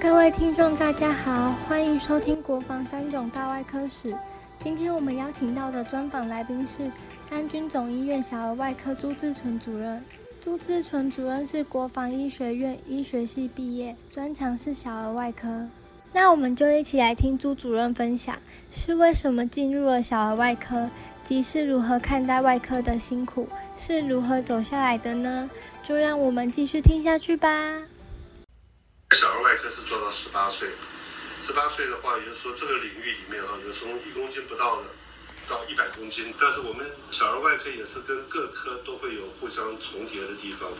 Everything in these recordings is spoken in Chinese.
各位听众，大家好，欢迎收听《国防三种大外科史》。今天我们邀请到的专访来宾是三军总医院小儿外科朱志纯主任。朱志纯主任是国防医学院医学系毕业，专长是小儿外科。那我们就一起来听朱主任分享，是为什么进入了小儿外科，及是如何看待外科的辛苦，是如何走下来的呢？就让我们继续听下去吧。小儿外科是做到十八岁，十八岁的话，也就是说这个领域里面啊，有从一公斤不到的到一百公斤，但是我们小儿外科也是跟各科都会有互相重叠的地方。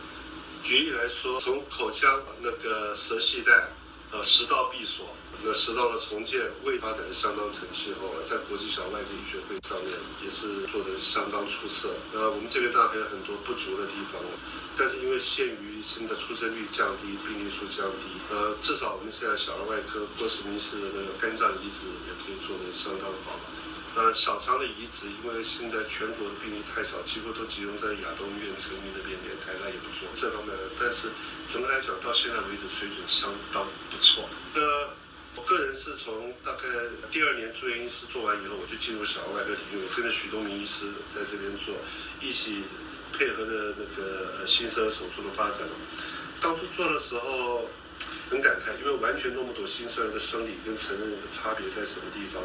举例来说，从口腔那个舌系带，呃，食道闭锁。那食道的重建未发展的相当成气候，在国际小外科医学会上面也是做的相当出色。呃，我们这边当然还有很多不足的地方，但是因为限于现在出生率降低、病例数降低，呃，至少我们现在小儿外科郭史明是那个肝脏移植也可以做得相当好了。呃，小肠的移植，因为现在全国的病例太少，几乎都集中在亚东医院、成名那边，连台大也不做这方面的。但是整个来讲，到现在为止水准相当不错。那我个人是从大概第二年住院医师做完以后，我就进入小儿外科领域，我跟着许多名医师在这边做，一起配合着那个新生儿手术的发展。当初做的时候很感慨，因为完全弄不懂新生儿的生理跟成人的差别在什么地方。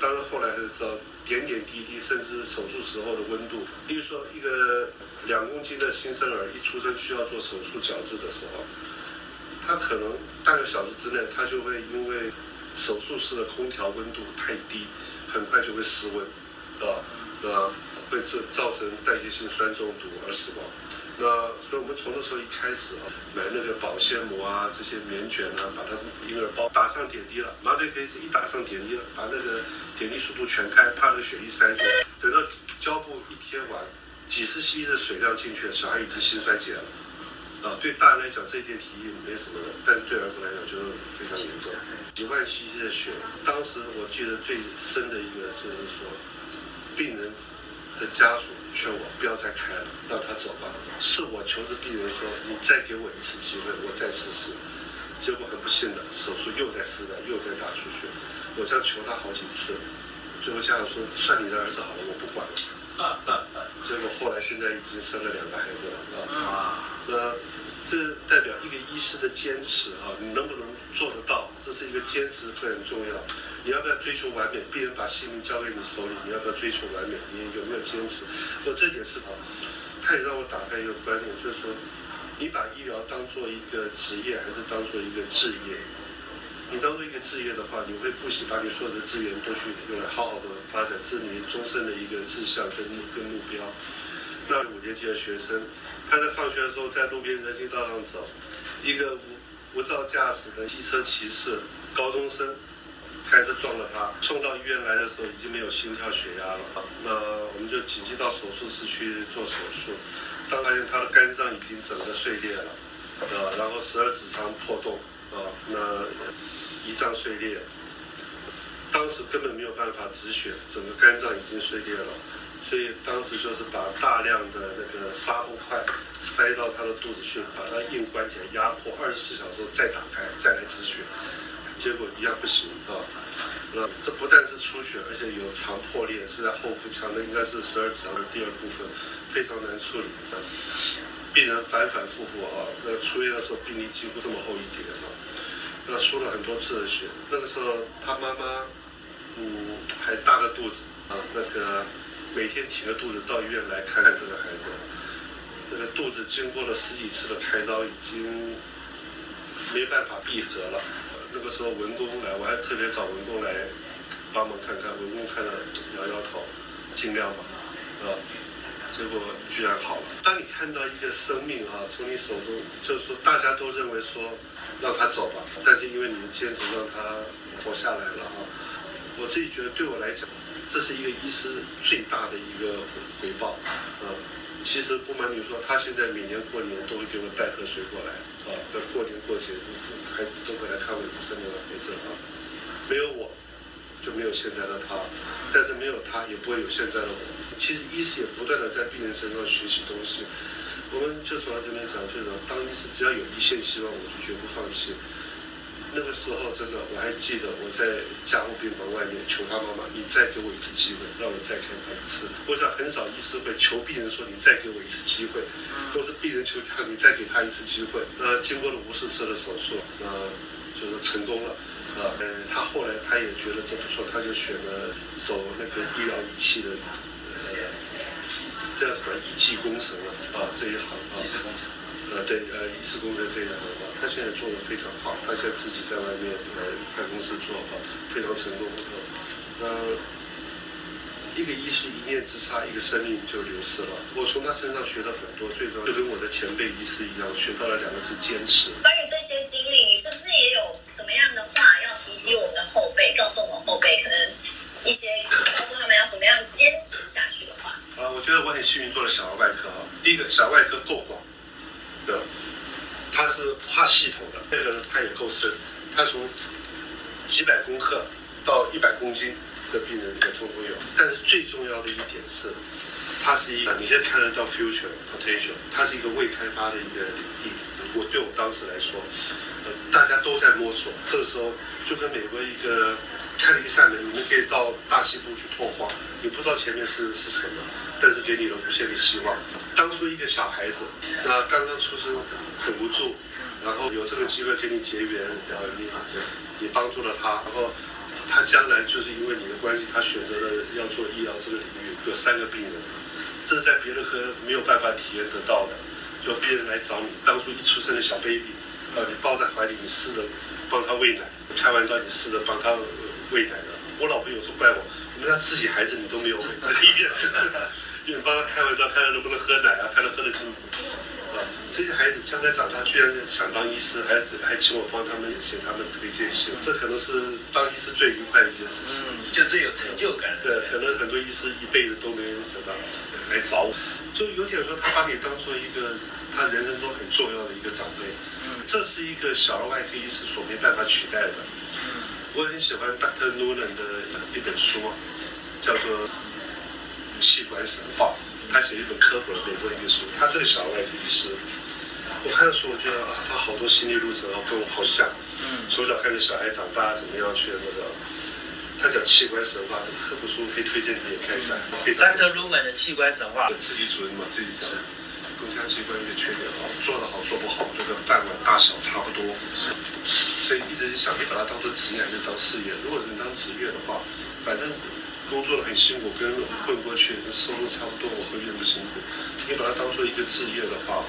当然后来才知道，点点滴滴，甚至手术时候的温度，例如说一个两公斤的新生儿一出生需要做手术矫治的时候。他可能半个小时之内，他就会因为手术室的空调温度太低，很快就会失温，啊，那会造造成代谢性酸中毒而死亡。那所以我们从那时候一开始啊，买那个保鲜膜啊，这些棉卷啊，把它婴儿包打上点滴了，麻醉可以一打上点滴了，把那个点滴速度全开，怕那个血液塞住。等到胶布一贴完，几十 cc 的水量进去，小孩已经心衰竭了。啊，对大人来讲这一点体液没什么的，但是对儿童来讲就非常严重。几万 cc 的血，当时我记得最深的一个就是说，病人的家属劝我不要再开了，让他走吧。是我求着病人说，你再给我一次机会，我再试试。结果很不幸的，手术又在失败，又在打出血。我这样求他好几次，最后家长说，算你的儿子好了，我不管了。结果后来现在已经生了两个孩子了啊！那这代表一个医师的坚持啊，你能不能做得到？这是一个坚持会很重要。你要不要追求完美？病人把性命交给你手里，你要不要追求完美？你有没有坚持？我这点是啊，他也让我打开一个观念，就是说，你把医疗当做一个职业，还是当做一个置业？你当做一个置业的话，你会不惜把你所有的资源都去用来好好的发展，这是你终身的一个志向跟跟目标。那五年级的学生，他在放学的时候在路边人行道上走，一个无无照驾驶的机车骑士高中生开车撞了他，送到医院来的时候已经没有心跳血压了。那我们就紧急到手术室去做手术，当发现他的肝脏已经整个碎裂了，呃，然后十二指肠破洞。啊，那胰脏碎裂，当时根本没有办法止血，整个肝脏已经碎裂了，所以当时就是把大量的那个纱布块塞到他的肚子去，把他硬关起来，压迫二十四小时后再打开，再来止血，结果一样不行啊。那这不但是出血，而且有肠破裂，是在后腹腔的，应该是十二指肠的第二部分，非常难处理。病人反反复复啊，那出院的时候病历几乎这么厚一叠啊，那输了很多次的血。那个时候他妈妈，嗯，还大着肚子啊，那个每天挺着肚子到医院来看看这个孩子，那个肚子经过了十几次的开刀，已经没办法闭合了。那个时候文工来，我还特别找文工来帮忙看看，文工看了摇摇头，尽量吧，啊。结果居然好了。当你看到一个生命啊，从你手中，就是说大家都认为说让他走吧，但是因为你的坚持，让他活下来了啊。我自己觉得对我来讲，这是一个医师最大的一个回报啊。其实不瞒你说，他现在每年过年都会给我带盒水过来啊，在过年过节还都会来看我这生的孩子啊。没有我。就没有现在的他，但是没有他也不会有现在的我。其实医师也不断的在病人身上学习东西。我们就从这边讲，就是说当医师只要有一线希望，我就绝不放弃。那个时候真的我还记得，我在加护病房外面求他妈妈，你再给我一次机会，让我再看他一次。我想很少医师会求病人说你再给我一次机会，都是病人求他你再给他一次机会。那经过了无数次的手术，那就是成功了。啊，呃，他后来他也觉得这不错，他就选了走那个医疗仪器的，呃，叫什么仪器工程了啊这一行啊。仪式工程。呃，对，呃，仪式工程这一行的话，他现在做的非常好，他现在自己在外面呃开公司做啊，非常成功啊。那一个医师一念之差，一个生命就流失了。我从他身上学了很多，最重要就跟我的前辈医师一样，学到了两个字：坚持。关于这些经历，你是不是也有什么样的话要提醒我们的后辈，告诉我们后辈可能一些告诉他们要怎么样坚持下去的话？啊，我觉得我很幸运做了小儿外科啊。第一个，小儿外科够广。的，它是跨系统的，这个它也够深，它从几百公克到一百公斤的病人也通通有。但是最重要的一点是，它是一个你现在看得到 future potential，它是一个未开发的一个领地。我对我当时来说，呃，大家都在摸索，这个时候就跟美国一个开了一扇门，你们可以到大西部去拓荒，你不知道前面是是什么，但是给你了无限的希望。当初一个小孩子，那刚刚出生很无助，然后有这个机会跟你结缘，然后你你帮助了他，然后他将来就是因为你的关系，他选择了要做医疗这个领域，有三个病人，这是在别的科没有办法体验得到的。就病人来找你，当初一出生的小 baby，呃，你抱在怀里，你试着帮他喂奶，开玩笑，你试着帮他喂奶的。我老婆有时候怪我，我们家自己孩子你都没有喂，医院，医院帮他开玩笑，看他能不能喝奶啊，看他喝的进。这些孩子将来长大居然想当医师，还还请我帮他们写他们推荐信，这可能是当医师最愉快的一件事情，就最有成就感。对，可能很多医师一辈子都没想到来找我。就有点说，他把你当做一个他人生中很重要的一个长辈，嗯，这是一个小儿外科医师所没办法取代的。嗯，我很喜欢 Dr. Noonan 的一本书，叫做《器官神话》，他写一本科普的美国的一个书。他是个小儿外科医师，我看书，我觉得啊，他好多心理路程啊，跟我好像。嗯，从小看着小孩长大，怎么样去那个。他讲器官神话的科普书可以推荐你也看一下。Dr. Lumen 的器官神话。自己主人嘛，自己讲。宫腔器官一个缺点啊，做得好做不好，这个饭碗大小差不多。所以一直想你把它当做职业还是当事业。如果是你当职业的话，反正工作的很辛苦，跟混过去，收入差不多，我何必那么辛苦？你把它当做一个职业的话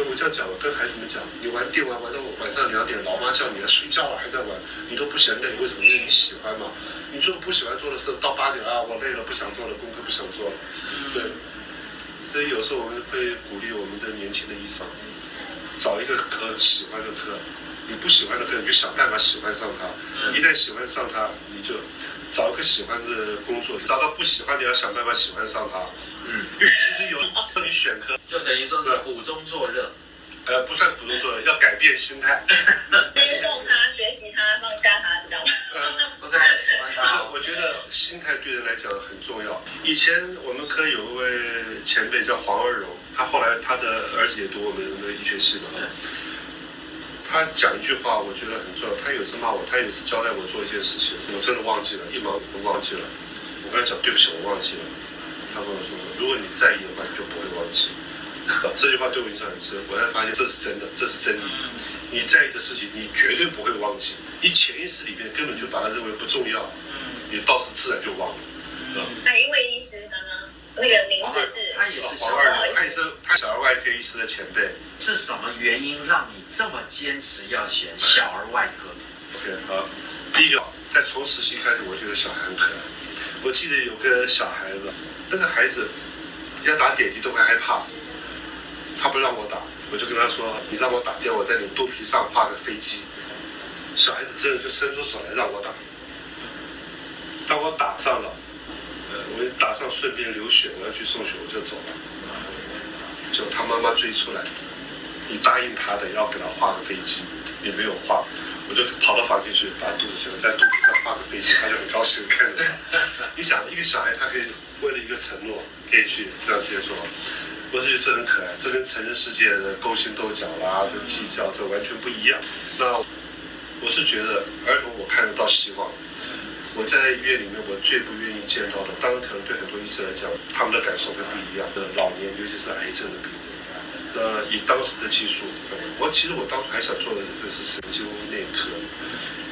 哈。我这样讲，我跟孩子们讲，你玩电玩玩到晚上两点，老妈叫你来，睡觉了还在玩，你都不嫌累，为什么？因为你喜欢嘛。你做不喜欢做的事，到八点啊，我累了，不想做了，功课不想做了。对。所以有时候我们会鼓励我们的年轻的医生，找一个科喜欢的科，你不喜欢的科，你就想办法喜欢上他。一旦喜欢上他，你就找一个喜欢的工作，找到不喜欢的，要想办法喜欢上他。嗯，其实有让你选科，就等于说是苦中作乐。呃，不算苦中作乐，要改变心态，接受他，学习他，放下他，知道吗？不再喜欢他。我觉得心态对人来讲很重要。以前我们科有一位前辈叫黄二荣，他后来他的儿子也读我们的医学系嘛。他讲一句话，我觉得很重要。他有次骂我，他有次交代我做一件事情，我真的忘记了，一毛都忘记了。我跟他讲对不起，我忘记了。他跟我说，如果你在意的话，你就不会忘记。这句话对我印象很深，我才发现这是真的，这是真理。你在意的事情，你绝对不会忘记。你潜意识里面根本就把它认为不重要，你到时自然就忘了。哪一位医师呢？那个名字是？他也是小儿，他也是他小儿外科医师的前辈。是什么原因让你这么坚持要选小儿外科？OK，好，第一个，在从实习开始，我觉得小孩很可爱。我记得有个小孩子，那个孩子要打点滴都会害怕。他不让我打，我就跟他说：“你让我打掉，我在你肚皮上画个飞机。”小孩子真的就伸出手来让我打。当我打上了，打上顺便流血，我要去送血，我就走了。就他妈妈追出来，你答应他的要给他画个飞机，你没有画，我就跑到房间去把肚子切了，在肚皮上画个飞机，他就很高兴看着。你想，一个小孩他可以为了一个承诺，可以去这样接受。我是觉得这很可爱，这跟成人世界的勾心斗角啦、这计较，这完全不一样。那我是觉得儿童我看得到希望。我在医院里面，我最不愿意见到的，当然可能对很多医生来讲，他们的感受会不一样的。老年，尤其是癌症的病人，那以当时的技术，我其实我当初还想做的一个是神经内科，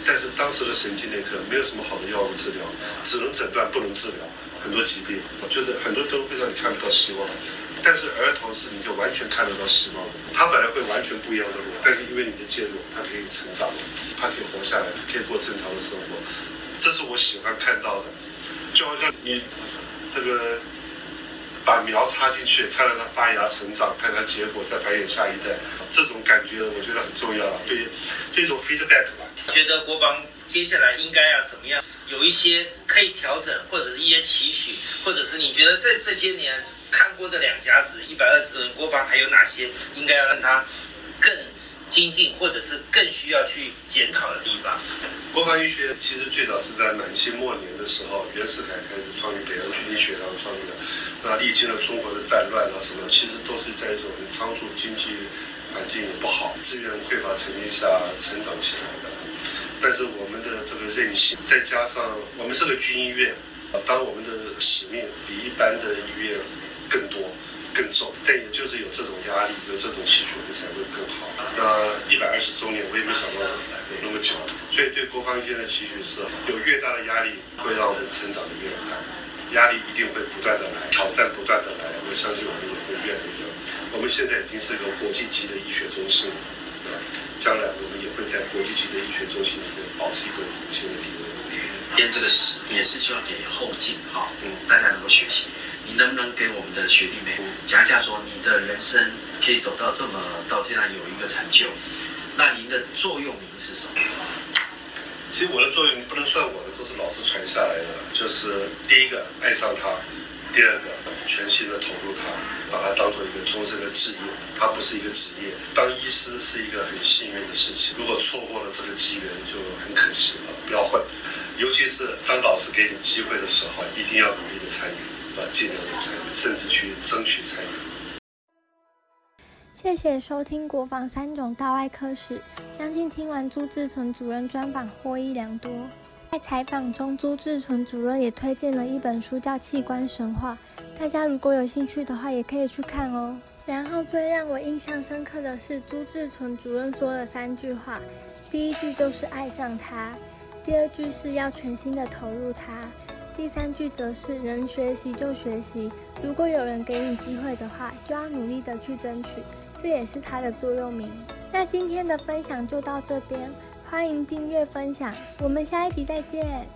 但是当时的神经内科没有什么好的药物治疗，只能诊断不能治疗很多疾病。我觉得很多都会让你看不到希望，但是儿童是你就完全看得到希望的。他本来会完全不一样的路，但是因为你的介入，他可以成长，他可以活下来，可以过正常的生活。这是我喜欢看到的，就好像你这个把苗插进去，看到它发芽成长，看它结果，再繁衍下一代，这种感觉我觉得很重要。对这种 feedback 吧，觉得国防接下来应该要怎么样？有一些可以调整，或者是一些期许，或者是你觉得在这些年看过这两甲子一百二十人，国防还有哪些应该要让它更？精进，或者是更需要去检讨的地方。国防医学其实最早是在满清末年的时候，袁世凯开始创立北洋军医学，然后创立的。那历经了中国的战乱啊什么，其实都是在一种仓促、经济环境也不好、资源匮乏层面下成长起来的。但是我们的这个韧性，再加上我们是个军医院，当我们的使命比一般的医院更多。更重，但也就是有这种压力，有这种期许，我们才会更好。那一百二十周年，我也没想到有那么久，所以对国防医院的期许是，有越大的压力，会让我们成长的越快。压力一定会不断的来，挑战不断的来，我相信我们也会越来越。我们现在已经是一个国际级的医学中心，将来我们也会在国际级的医学中心里面保持一种领先的地位。编这个史也是希望给后进哈，嗯，大家能够学习。你能不能给我们的学弟妹讲一下，说你的人生可以走到这么到现在有一个成就，那您的座右铭是什么？其实我的座右铭不能算我的，都是老师传下来的。就是第一个爱上他，第二个全心的投入他，把它当做一个终身的职业。它不是一个职业，当医师是一个很幸运的事情。如果错过了这个机缘，就很可惜了。不要混，尤其是当老师给你机会的时候，一定要努力的参与。尽量的参与，甚至去争取参与。谢谢收听《国防三种大外科史》，相信听完朱志纯主任专访获益良多。在采访中，朱志纯主任也推荐了一本书，叫《器官神话》，大家如果有兴趣的话，也可以去看哦。然后最让我印象深刻的是朱志纯主任说了三句话，第一句就是爱上他，第二句是要全心的投入他。第三句则是能学习就学习，如果有人给你机会的话，就要努力的去争取，这也是他的座右铭。那今天的分享就到这边，欢迎订阅分享，我们下一集再见。